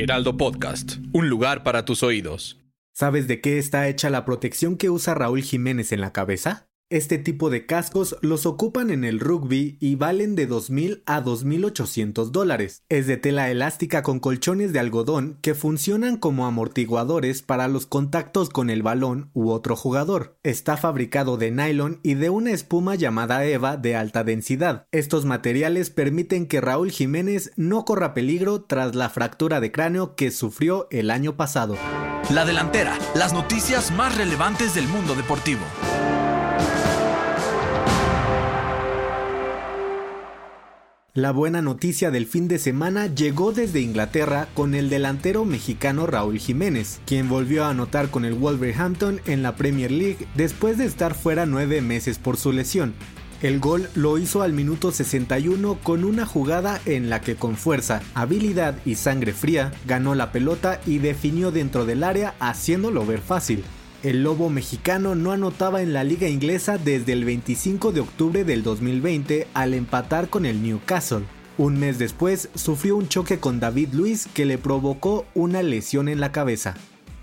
Heraldo Podcast, un lugar para tus oídos. ¿Sabes de qué está hecha la protección que usa Raúl Jiménez en la cabeza? Este tipo de cascos los ocupan en el rugby y valen de 2.000 a 2.800 dólares. Es de tela elástica con colchones de algodón que funcionan como amortiguadores para los contactos con el balón u otro jugador. Está fabricado de nylon y de una espuma llamada EVA de alta densidad. Estos materiales permiten que Raúl Jiménez no corra peligro tras la fractura de cráneo que sufrió el año pasado. La delantera, las noticias más relevantes del mundo deportivo. La buena noticia del fin de semana llegó desde Inglaterra con el delantero mexicano Raúl Jiménez, quien volvió a anotar con el Wolverhampton en la Premier League después de estar fuera nueve meses por su lesión. El gol lo hizo al minuto 61 con una jugada en la que con fuerza, habilidad y sangre fría ganó la pelota y definió dentro del área haciéndolo ver fácil. El Lobo mexicano no anotaba en la liga inglesa desde el 25 de octubre del 2020 al empatar con el Newcastle. Un mes después sufrió un choque con David Luis que le provocó una lesión en la cabeza.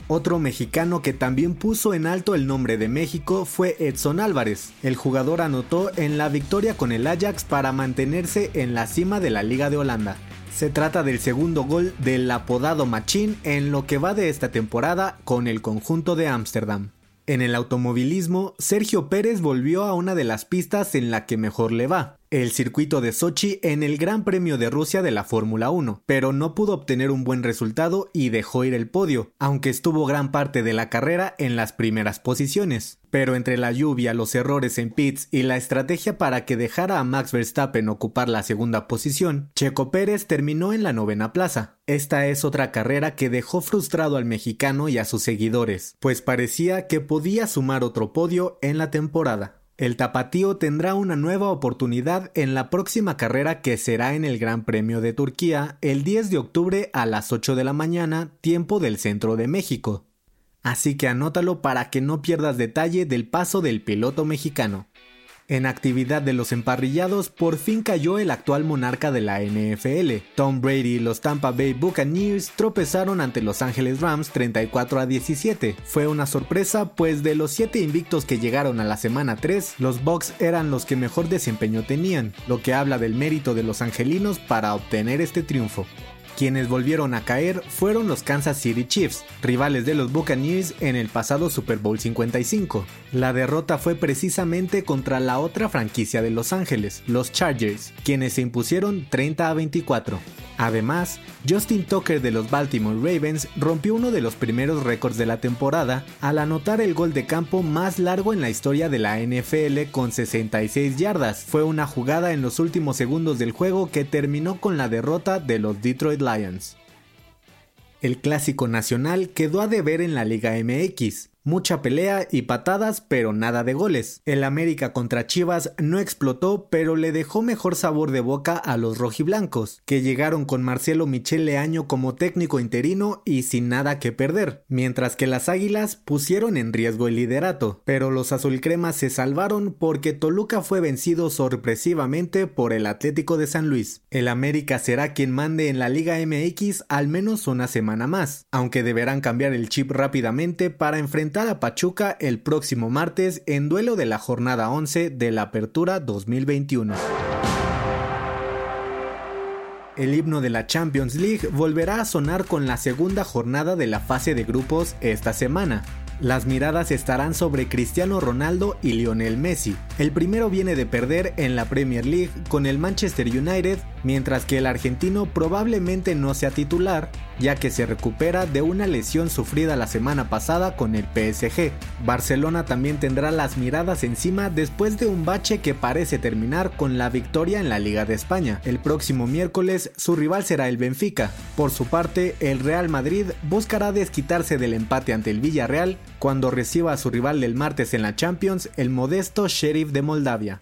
Otro mexicano que también puso en alto el nombre de México fue Edson Álvarez. El jugador anotó en la victoria con el Ajax para mantenerse en la cima de la Liga de Holanda. Se trata del segundo gol del apodado Machín en lo que va de esta temporada con el conjunto de Ámsterdam. En el automovilismo, Sergio Pérez volvió a una de las pistas en la que mejor le va, el circuito de Sochi en el Gran Premio de Rusia de la Fórmula 1, pero no pudo obtener un buen resultado y dejó ir el podio, aunque estuvo gran parte de la carrera en las primeras posiciones. Pero entre la lluvia, los errores en pits y la estrategia para que dejara a Max Verstappen ocupar la segunda posición, Checo Pérez terminó en la novena plaza. Esta es otra carrera que dejó frustrado al mexicano y a sus seguidores, pues parecía que podía sumar otro podio en la temporada. El tapatío tendrá una nueva oportunidad en la próxima carrera que será en el Gran Premio de Turquía el 10 de octubre a las 8 de la mañana, tiempo del centro de México. Así que anótalo para que no pierdas detalle del paso del piloto mexicano. En actividad de los emparrillados, por fin cayó el actual monarca de la NFL. Tom Brady y los Tampa Bay Buccaneers tropezaron ante Los Angeles Rams 34 a 17. Fue una sorpresa, pues de los 7 invictos que llegaron a la semana 3, los Bucks eran los que mejor desempeño tenían, lo que habla del mérito de los angelinos para obtener este triunfo. Quienes volvieron a caer fueron los Kansas City Chiefs, rivales de los Buccaneers en el pasado Super Bowl 55. La derrota fue precisamente contra la otra franquicia de Los Ángeles, los Chargers, quienes se impusieron 30 a 24. Además, Justin Tucker de los Baltimore Ravens rompió uno de los primeros récords de la temporada al anotar el gol de campo más largo en la historia de la NFL con 66 yardas. Fue una jugada en los últimos segundos del juego que terminó con la derrota de los Detroit Lions. El clásico nacional quedó a deber en la Liga MX. Mucha pelea y patadas, pero nada de goles. El América contra Chivas no explotó, pero le dejó mejor sabor de boca a los rojiblancos, que llegaron con Marcelo Michel Leaño como técnico interino y sin nada que perder, mientras que las Águilas pusieron en riesgo el liderato. Pero los azulcremas se salvaron porque Toluca fue vencido sorpresivamente por el Atlético de San Luis. El América será quien mande en la Liga MX al menos una semana más, aunque deberán cambiar el chip rápidamente para enfrentar a Pachuca el próximo martes en duelo de la jornada 11 de la Apertura 2021. El himno de la Champions League volverá a sonar con la segunda jornada de la fase de grupos esta semana. Las miradas estarán sobre Cristiano Ronaldo y Lionel Messi. El primero viene de perder en la Premier League con el Manchester United, mientras que el argentino probablemente no sea titular, ya que se recupera de una lesión sufrida la semana pasada con el PSG. Barcelona también tendrá las miradas encima después de un bache que parece terminar con la victoria en la Liga de España. El próximo miércoles su rival será el Benfica. Por su parte, el Real Madrid buscará desquitarse del empate ante el Villarreal cuando reciba a su rival del martes en la Champions, el modesto Sheriff de Moldavia.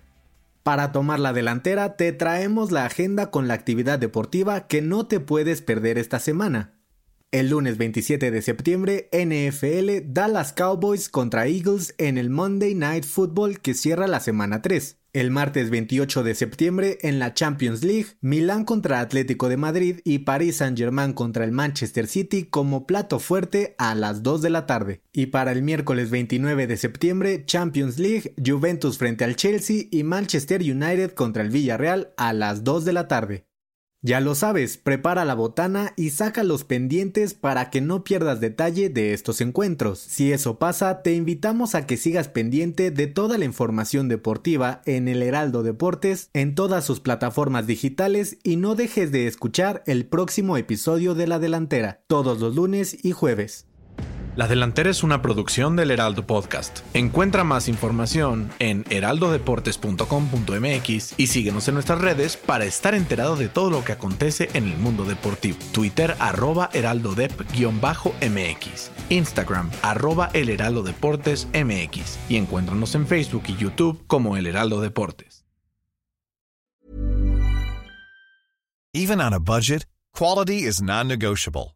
Para tomar la delantera te traemos la agenda con la actividad deportiva que no te puedes perder esta semana. El lunes 27 de septiembre, NFL Dallas Cowboys contra Eagles en el Monday Night Football que cierra la semana 3. El martes 28 de septiembre, en la Champions League, Milán contra Atlético de Madrid y Paris Saint-Germain contra el Manchester City como plato fuerte a las 2 de la tarde. Y para el miércoles 29 de septiembre, Champions League, Juventus frente al Chelsea y Manchester United contra el Villarreal a las 2 de la tarde. Ya lo sabes, prepara la botana y saca los pendientes para que no pierdas detalle de estos encuentros. Si eso pasa, te invitamos a que sigas pendiente de toda la información deportiva en el Heraldo Deportes, en todas sus plataformas digitales y no dejes de escuchar el próximo episodio de La Delantera, todos los lunes y jueves. La Delantera es una producción del Heraldo Podcast. Encuentra más información en heraldodeportes.com.mx y síguenos en nuestras redes para estar enterado de todo lo que acontece en el mundo deportivo. Twitter arroba heraldodep-mx, Instagram arroba el Heraldo Deportes MX y encuéntranos en Facebook y YouTube como El Heraldo Deportes. Even on a budget, quality is non-negotiable.